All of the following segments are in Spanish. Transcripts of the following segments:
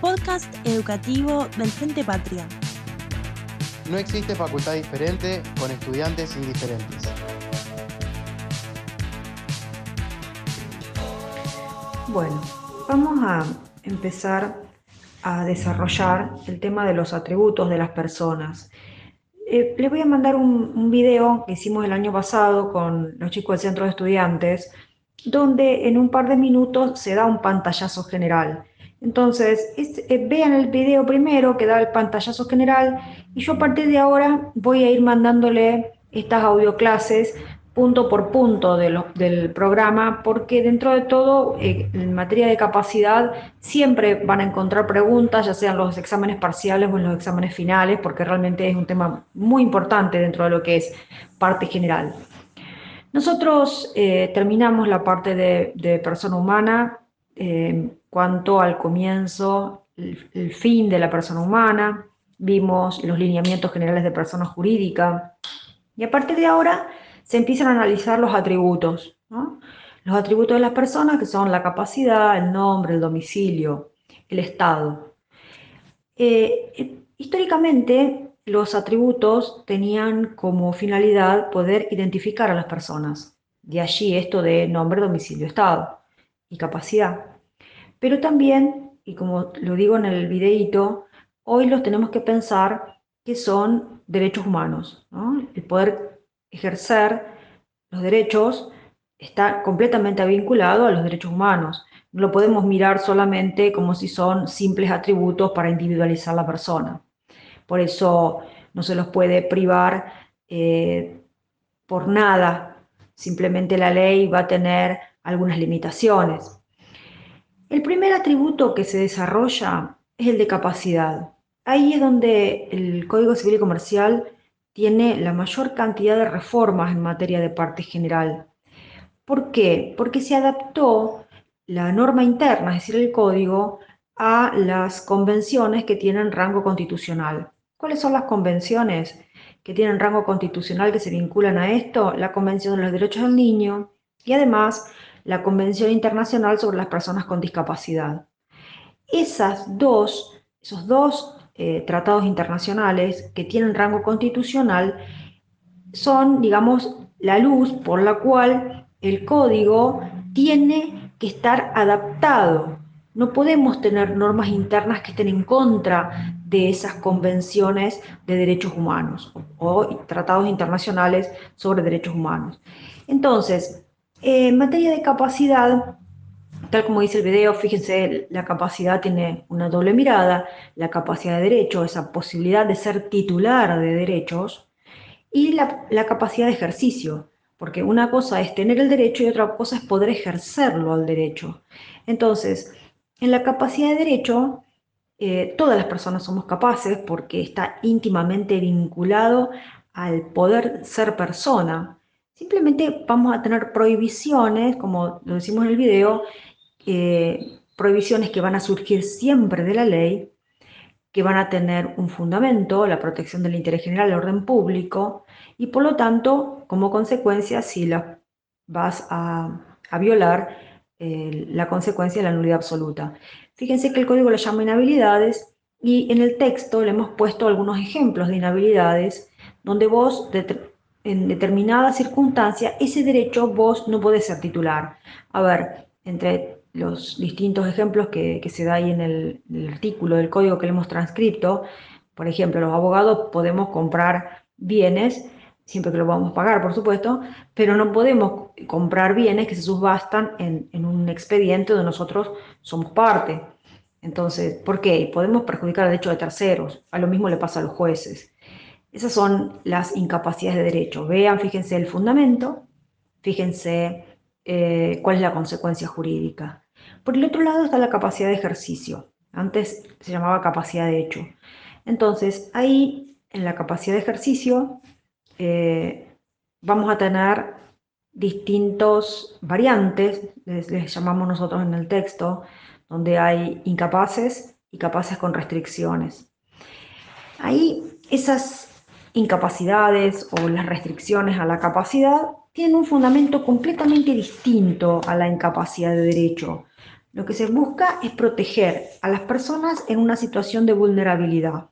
Podcast educativo del Frente Patria. No existe facultad diferente con estudiantes indiferentes. Bueno, vamos a empezar a desarrollar el tema de los atributos de las personas. Eh, les voy a mandar un, un, video que hicimos el año pasado con los chicos del centro de estudiantes, donde en un par de minutos se da un pantallazo general. Entonces, eh, vean el video primero que da el pantallazo general y yo a partir de ahora voy a ir mandándole estas audioclases punto por punto del programa, porque dentro de todo, eh, en materia de capacidad, siempre van a encontrar preguntas, ya sean los exámenes parciales o en los exámenes finales, porque realmente es un tema muy importante dentro de lo que es parte general. Nosotros eh, terminamos la parte de, persona humana en cuanto al comienzo, el fin de la persona humana, vimos los lineamientos generales de persona jurídica, y a partir de ahora se empiezan a analizar los atributos, los atributos de las personas que son la capacidad, el nombre, el domicilio, el estado. Eh, eh, históricamente, los atributos tenían como finalidad poder identificar a las personas. De allí esto de nombre, domicilio, estado y capacidad. Pero también, y como lo digo en el videíto, hoy los tenemos que pensar que son derechos humanos. El poder ejercer los derechos está completamente vinculado a los derechos humanos. No lo podemos mirar solamente como si son simples atributos para individualizar la persona. Por eso no se los puede privar eh, por nada. Simplemente la ley va a tener algunas limitaciones. El primer atributo que se desarrolla es el de capacidad. Ahí es donde el Código Civil y Comercial tiene la mayor cantidad de reformas en materia de parte general. ¿Por qué? Porque se adaptó la norma interna, es decir, el código, a las convenciones que tienen rango constitucional. ¿Cuáles son las convenciones que tienen rango constitucional que se vinculan a esto? La Convención de los Derechos del Niño y además la Convención Internacional sobre las Personas con Discapacidad. Esas dos, esos dos eh, tratados internacionales que tienen rango constitucional son, digamos, la luz por la cual el código tiene que estar adaptado. No podemos tener normas internas que estén en contra de esas convenciones de derechos humanos o, tratados internacionales sobre derechos humanos. Entonces, en materia de capacidad, Tal como dice el video, fíjense, la capacidad tiene una doble mirada, la capacidad de derecho, esa posibilidad de ser titular de derechos, y la, capacidad de ejercicio, porque una cosa es tener el derecho y otra cosa es poder ejercerlo al derecho. Entonces, en la capacidad de derecho, eh, todas las personas somos capaces porque está íntimamente vinculado al poder ser persona. Simplemente vamos a tener prohibiciones, como lo decimos en el video, eh, prohibiciones que van a surgir siempre de la ley, que van a tener un fundamento, la protección del interés general, el orden público, y por lo tanto, como consecuencia, si la vas a, violar, la consecuencia es la nulidad absoluta. Fíjense que el código le llama inhabilidades y en el texto le hemos puesto algunos ejemplos de inhabilidades donde vos, en determinada circunstancia, ese derecho vos no podés ser titular. A ver, entre los distintos ejemplos que, se da ahí en el, artículo del código que le hemos transcrito. Por ejemplo, los abogados podemos comprar bienes, siempre que lo a pagar, por supuesto, pero no podemos comprar bienes que se subastan en, en un expediente donde nosotros somos parte. Entonces, ¿por qué? Podemos perjudicar el derecho de terceros. A lo mismo le pasa a los jueces. Esas son las incapacidades de derecho. Vean, fíjense el fundamento, fíjense eh, cuál es la consecuencia jurídica. Por el otro lado está la capacidad de ejercicio. Antes se llamaba capacidad de hecho. Entonces, ahí en la capacidad de ejercicio eh, vamos a tener distintos variantes, les, llamamos nosotros en el texto, donde hay incapaces y capaces con restricciones. Ahí esas incapacidades o las restricciones a la capacidad tienen un fundamento completamente distinto a la incapacidad de derecho. Lo que se busca es proteger a las personas en una situación de vulnerabilidad.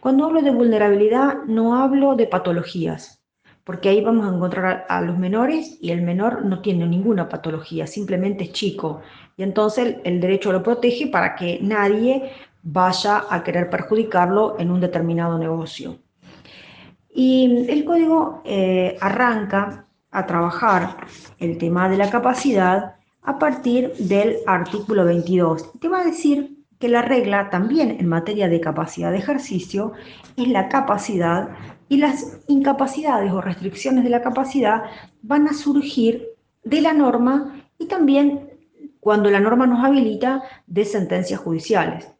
Cuando hablo de vulnerabilidad no hablo de patologías, porque ahí vamos a encontrar a, los menores y el menor no tiene ninguna patología, simplemente es chico. Y entonces el, derecho lo protege para que nadie vaya a querer perjudicarlo en un determinado negocio. Y el código eh, arranca a trabajar el tema de la capacidad a partir del artículo 22. Te va a decir que la regla también en materia de capacidad de ejercicio es la capacidad y las incapacidades o restricciones de la capacidad van a surgir de la norma y también cuando la norma nos habilita de sentencias judiciales.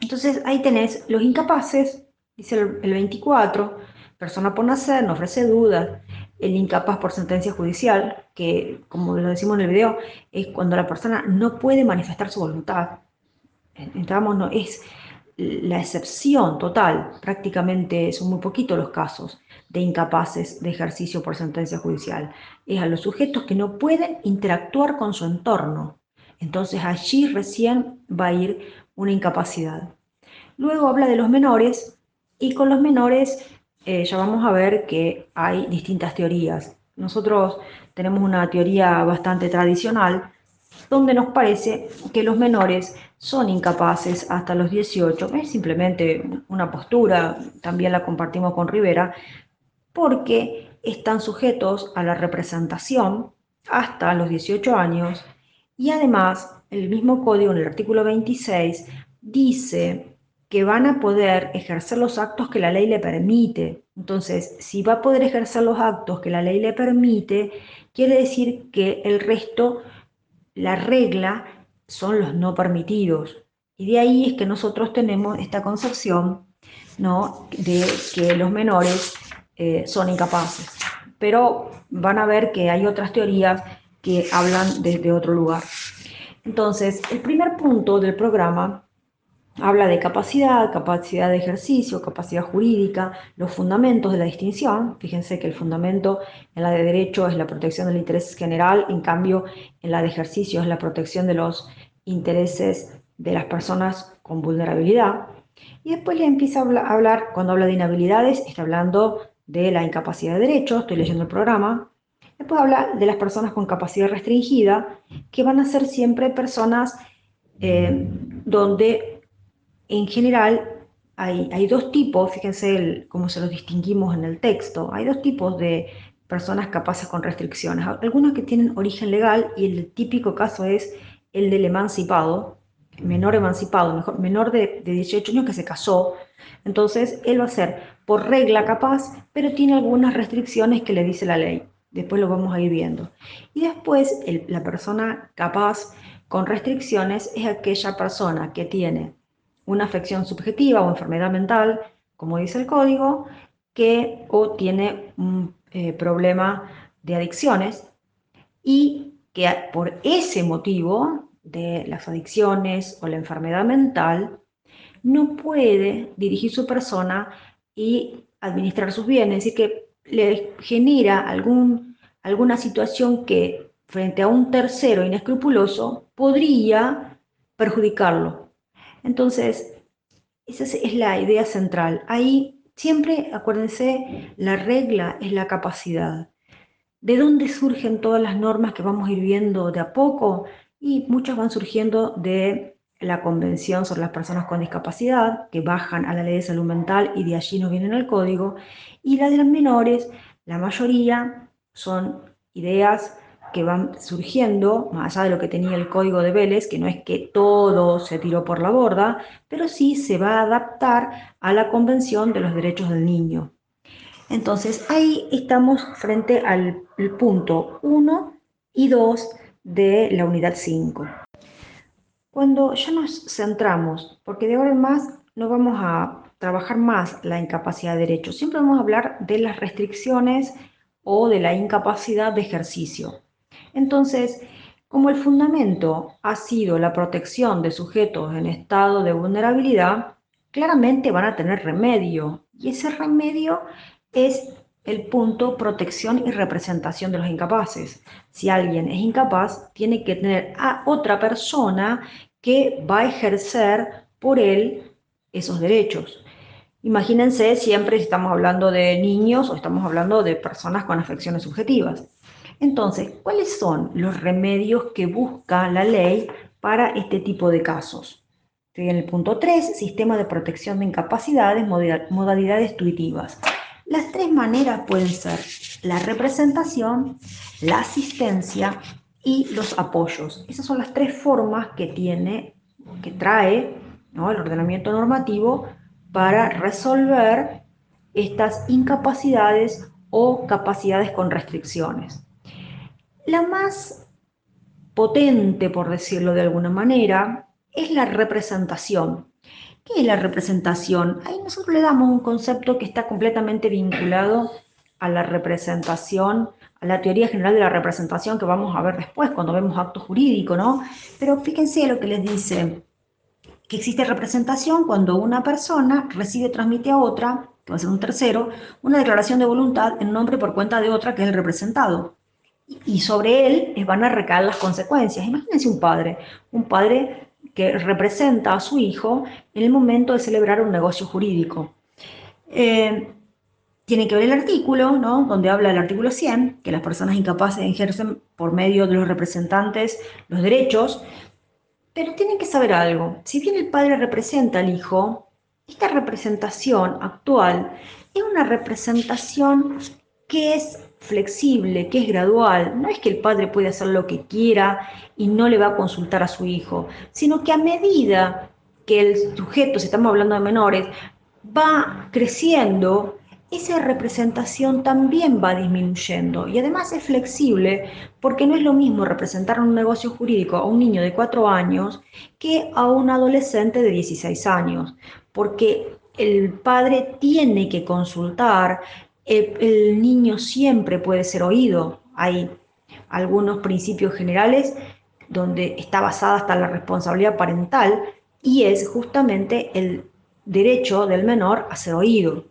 Entonces ahí tenés los incapaces, dice el 24, persona por nacer, no ofrece dudas, el incapaz por sentencia judicial, que como lo decimos en el video, es cuando la persona no puede manifestar su voluntad. Entramos, no, es la excepción total, prácticamente son muy poquitos los casos de incapaces de ejercicio por sentencia judicial. Es a los sujetos que no pueden interactuar con su entorno. Entonces allí recién va a ir una incapacidad. Luego habla de los menores y con los menores eh, ya vamos a ver que hay distintas teorías. Nosotros tenemos una teoría bastante tradicional donde nos parece que los menores son incapaces hasta los 18. Es simplemente una postura, también la compartimos con Rivera, porque están sujetos a la representación hasta los 18 años y además el mismo código en el artículo 26 dice que van a poder ejercer los actos que la ley le permite. Entonces, si va a poder ejercer los actos que la ley le permite, quiere decir que el resto, la regla, son los no permitidos. Y de ahí es que nosotros tenemos esta concepción ¿no? de que los menores eh, son incapaces. Pero van a ver que hay otras teorías que hablan desde otro lugar. Entonces, el primer punto del programa habla de capacidad, capacidad de ejercicio, capacidad jurídica, los fundamentos de la distinción. Fíjense que el fundamento en la de derecho es la protección del interés general, en cambio en la de ejercicio es la protección de los intereses de las personas con vulnerabilidad. Y después le empieza a hablar, cuando habla de inhabilidades, está hablando de la incapacidad de derecho, estoy leyendo el programa. Después habla de las personas con capacidad restringida, que van a ser siempre personas eh, donde en general hay, dos tipos, fíjense cómo se los distinguimos en el texto, hay dos tipos de personas capaces con restricciones, algunas que tienen origen legal y el típico caso es el del emancipado, menor emancipado, mejor, menor de, de 18 años que se casó, entonces él va a ser por regla capaz, pero tiene algunas restricciones que le dice la ley. Después lo vamos a ir viendo. Y después la persona capaz con restricciones es aquella persona que tiene una afección subjetiva o enfermedad mental, como dice el código, que o tiene un eh, problema de adicciones y que por ese motivo de las adicciones o la enfermedad mental no puede dirigir su persona y administrar sus bienes, y que le genera algún, alguna situación que frente a un tercero inescrupuloso podría perjudicarlo. Entonces, esa es la idea central. Ahí siempre, acuérdense, la regla es la capacidad. ¿De dónde surgen todas las normas que vamos a ir viendo de a poco? Y muchas van surgiendo de la Convención sobre las Personas con Discapacidad, que bajan a la Ley de Salud Mental y de allí nos vienen al código. Y la de las menores, la mayoría son ideas que van surgiendo, más allá de lo que tenía el código de Vélez, que no es que todo se tiró por la borda, pero sí se va a adaptar a la Convención de los Derechos del Niño. Entonces ahí estamos frente al punto 1 y 2 de la unidad 5. Cuando ya nos centramos, porque de ahora en más no vamos a trabajar más la incapacidad de derecho, siempre vamos a hablar de las restricciones o de la incapacidad de ejercicio. Entonces, como el fundamento ha sido la protección de sujetos en estado de vulnerabilidad, claramente van a tener remedio. Y ese remedio es el punto protección y representación de los incapaces. Si alguien es incapaz, tiene que tener a otra persona que va a ejercer por él esos derechos. Imagínense siempre si estamos hablando de niños o estamos hablando de personas con afecciones subjetivas. Entonces, ¿cuáles son los remedios que busca la ley para este tipo de casos? En el punto 3, sistema de protección de incapacidades, modalidades tuitivas. Las tres maneras pueden ser la representación, la asistencia y los apoyos. Esas son las tres formas que tiene, que trae el ordenamiento normativo para resolver estas incapacidades o capacidades con restricciones. La más potente, por decirlo de alguna manera, es la representación. ¿Qué es la representación? Ahí nosotros le damos un concepto que está completamente vinculado a la representación, a la teoría general de la representación que vamos a ver después cuando vemos acto jurídico, ¿no? Pero fíjense lo que les dice, que existe representación cuando una persona recibe, transmite a otra, que va a ser un tercero, una declaración de voluntad en nombre por cuenta de otra que es el representado. Y sobre él van a recaer las consecuencias. Imagínense un padre, un padre que representa a su hijo en el momento de celebrar un negocio jurídico. Eh, tiene que ver el artículo, ¿no? donde habla el artículo 100, que las personas incapaces ejercen por medio de los representantes los derechos, pero tienen que saber algo. Si bien el padre representa al hijo, esta representación actual es una representación que es flexible, que es gradual. No es que el padre puede hacer lo que quiera y no le va a consultar a su hijo, sino que a medida que el sujeto, si estamos hablando de menores, va creciendo, esa representación también va disminuyendo y además es flexible porque no es lo mismo representar un negocio jurídico a un niño de 4 años que a un adolescente de 16 años, porque el padre tiene que consultar, el, niño siempre puede ser oído, hay algunos principios generales donde está basada hasta la responsabilidad parental y es justamente el derecho del menor a ser oído.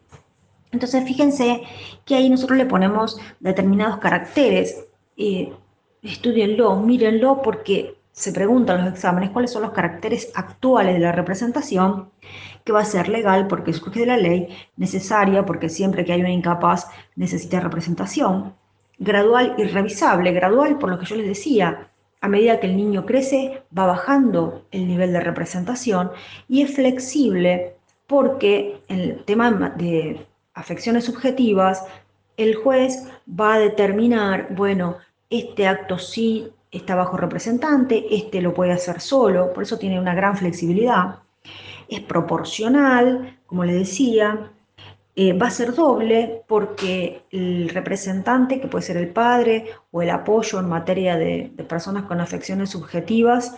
Entonces, fíjense que ahí nosotros le ponemos determinados caracteres. Eh, estudienlo, mírenlo, porque se preguntan los exámenes cuáles son los caracteres actuales de la representación, que va a ser legal porque surge de la ley, necesaria porque siempre que hay una incapaz necesita representación, gradual y revisable. Gradual, por lo que yo les decía, a medida que el niño crece, va bajando el nivel de representación y es flexible porque el tema de afecciones subjetivas, el juez va a determinar, bueno, este acto sí está bajo representante, este lo puede hacer solo, por eso tiene una gran flexibilidad. Es proporcional, como le decía, eh, va a ser doble porque el representante, que puede ser el padre o el apoyo en materia de, personas con afecciones subjetivas,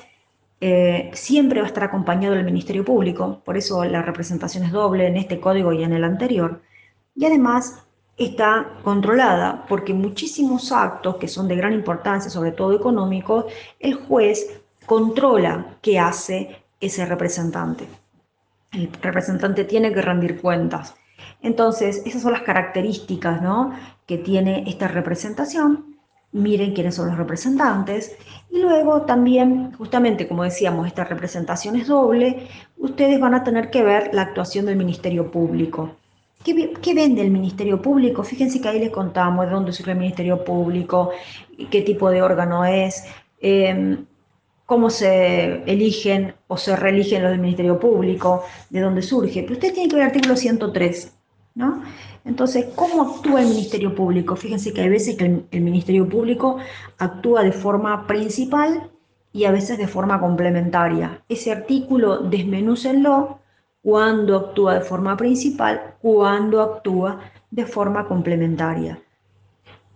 eh, siempre va a estar acompañado del Ministerio Público, por eso la representación es doble en este código y en el anterior y además está controlada porque muchísimos actos que son de gran importancia, sobre todo económicos, el juez controla qué hace ese representante. El representante tiene que rendir cuentas. Entonces, esas son las características ¿no? que tiene esta representación. Miren quiénes son los representantes. Y luego también, justamente como decíamos, esta representación es doble. Ustedes van a tener que ver la actuación del Ministerio Público. ¿Qué, vende el Ministerio Público? Fíjense que ahí les contamos de dónde surge el Ministerio Público, qué tipo de órgano es, em, cómo se eligen o se reeligen los del Ministerio Público, de dónde surge. Pero usted tiene que ver el artículo 103, ¿no? Entonces, ¿cómo actúa el Ministerio Público? Fíjense que hay veces que el, el Ministerio Público actúa de forma principal y a veces de forma complementaria. Ese artículo desmenúcenlo cuándo actúa de forma principal, cuándo actúa de forma complementaria.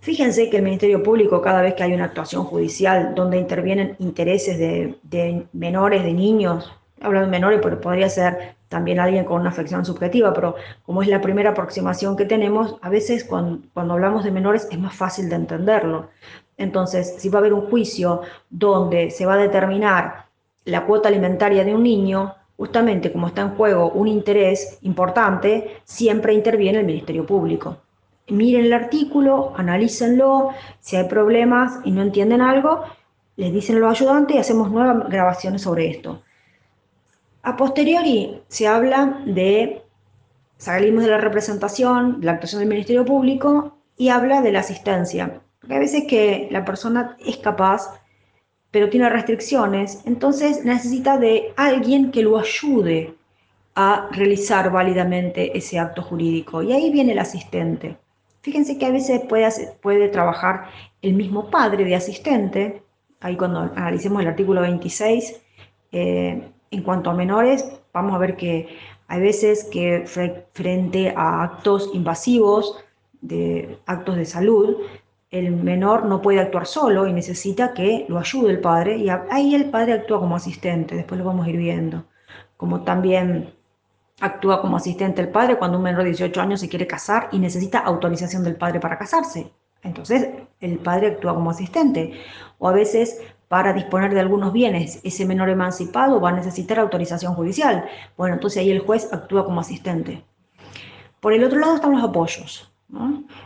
Fíjense que el Ministerio Público, cada vez que hay una actuación judicial donde intervienen intereses de, menores, de niños, hablando de menores, pero podría ser también alguien con una afección subjetiva, pero como es la primera aproximación que tenemos, a veces cuando hablamos de menores es más fácil de entenderlo. Entonces, si va a haber un juicio donde se va a determinar la cuota alimentaria de un niño, justamente como está en juego un interés importante, siempre interviene el Ministerio Público. miren el artículo, analícenlo, si hay problemas y no entienden algo, les dicen a los ayudantes y hacemos nuevas grabaciones sobre esto. A posteriori se habla de, salimos de la representación, de la actuación del Ministerio Público y habla de la asistencia. Porque hay veces que la persona es capaz, pero tiene restricciones, entonces necesita de alguien que lo ayude a realizar válidamente ese acto jurídico. Y ahí viene el asistente. Fíjense que a veces puede, puede trabajar el mismo padre de asistente, ahí cuando analicemos el artículo 26, eh, en cuanto a menores, vamos a ver que hay veces que frente a actos invasivos, de actos de salud, el menor no puede actuar solo y necesita que lo ayude el padre y ahí el padre actúa como asistente, después lo vamos a ir viendo. Como también actúa como asistente el padre cuando un menor de 18 años se quiere casar y necesita autorización del padre para casarse. Entonces el padre actúa como asistente. O a veces para disponer de algunos bienes, ese menor emancipado va a necesitar autorización judicial. Bueno, entonces ahí el juez actúa como asistente. Por el otro lado están los apoyos.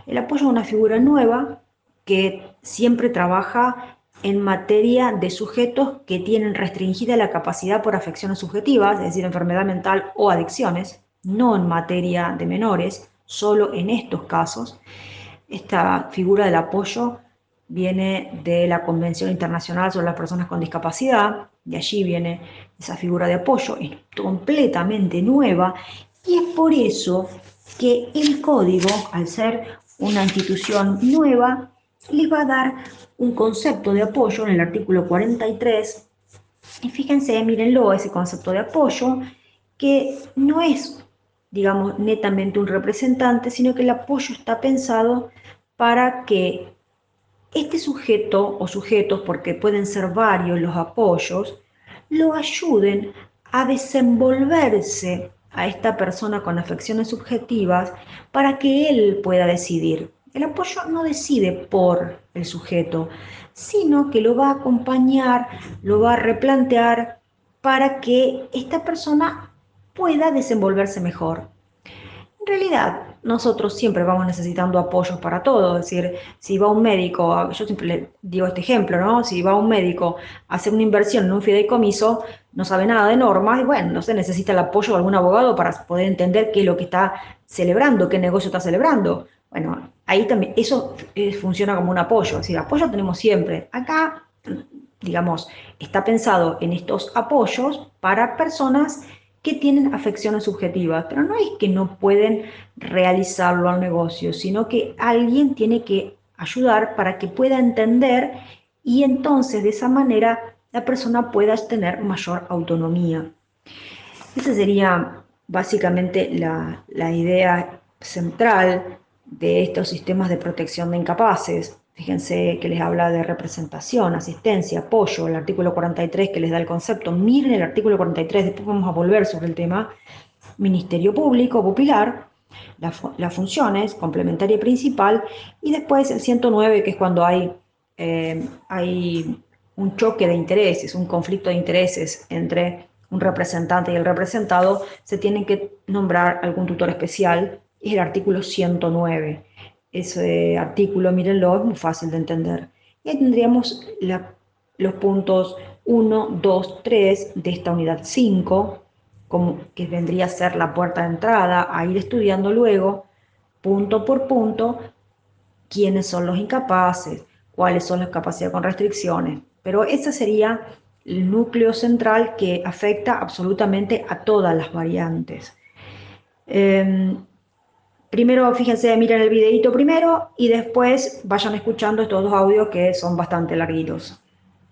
El apoyo es una figura nueva que siempre trabaja en materia de sujetos que tienen restringida la capacidad por afecciones subjetivas, es decir, enfermedad mental o adicciones, no en materia de menores, solo en estos casos. Esta figura del apoyo viene de la Convención Internacional sobre las Personas con Discapacidad, de allí viene esa figura de apoyo, es completamente nueva y es por eso que el código, al ser una institución nueva, les va a dar un concepto de apoyo en el artículo 43. Y fíjense, mírenlo, ese concepto de apoyo, que no es, digamos, netamente un representante, sino que el apoyo está pensado para que este sujeto o sujetos, porque pueden ser varios los apoyos, lo ayuden a desenvolverse a esta persona con afecciones subjetivas para que él pueda decidir. El apoyo no decide por el sujeto, sino que lo va a acompañar, lo va a replantear para que esta persona pueda desenvolverse mejor. En realidad, nosotros siempre vamos necesitando apoyos para todo, es decir, si va un médico, yo siempre le digo este ejemplo, ¿no? Si va un médico a hacer una inversión en un fideicomiso, no sabe nada de normas y bueno, no se necesita el apoyo de algún abogado para poder entender qué es lo que está celebrando, qué negocio está celebrando. Bueno, ahí también, eso eh, funciona como un apoyo, es decir, apoyo tenemos siempre. Acá, digamos, está pensado en estos apoyos para personas que tienen afecciones subjetivas, pero no es que no pueden realizarlo al negocio, sino que alguien tiene que ayudar para que pueda entender y entonces de esa manera la persona pueda tener mayor autonomía. Esa sería básicamente la, la idea central de estos sistemas de protección de incapaces. Fíjense que les habla de representación, asistencia, apoyo, el artículo 43 que les da el concepto. Miren el artículo 43, después vamos a volver sobre el tema. Ministerio Público, pupilar, las funciones, complementaria principal, y después el 109, que es cuando hay, eh, hay un choque de intereses, un conflicto de intereses entre un representante y el representado, se tiene que nombrar algún tutor especial es el artículo 109. Ese artículo, mírenlo, es muy fácil de entender. Y ahí tendríamos los puntos 1, 2, 3 de esta unidad 5, como que vendría a ser la puerta de entrada, a ir estudiando luego, punto por punto, quiénes son los incapaces, cuáles son las capacidades con restricciones. Pero ese sería el núcleo central que afecta absolutamente a todas las variantes. Em, Primero, fíjense, miren el videito primero y después vayan escuchando estos dos audios que son bastante larguitos.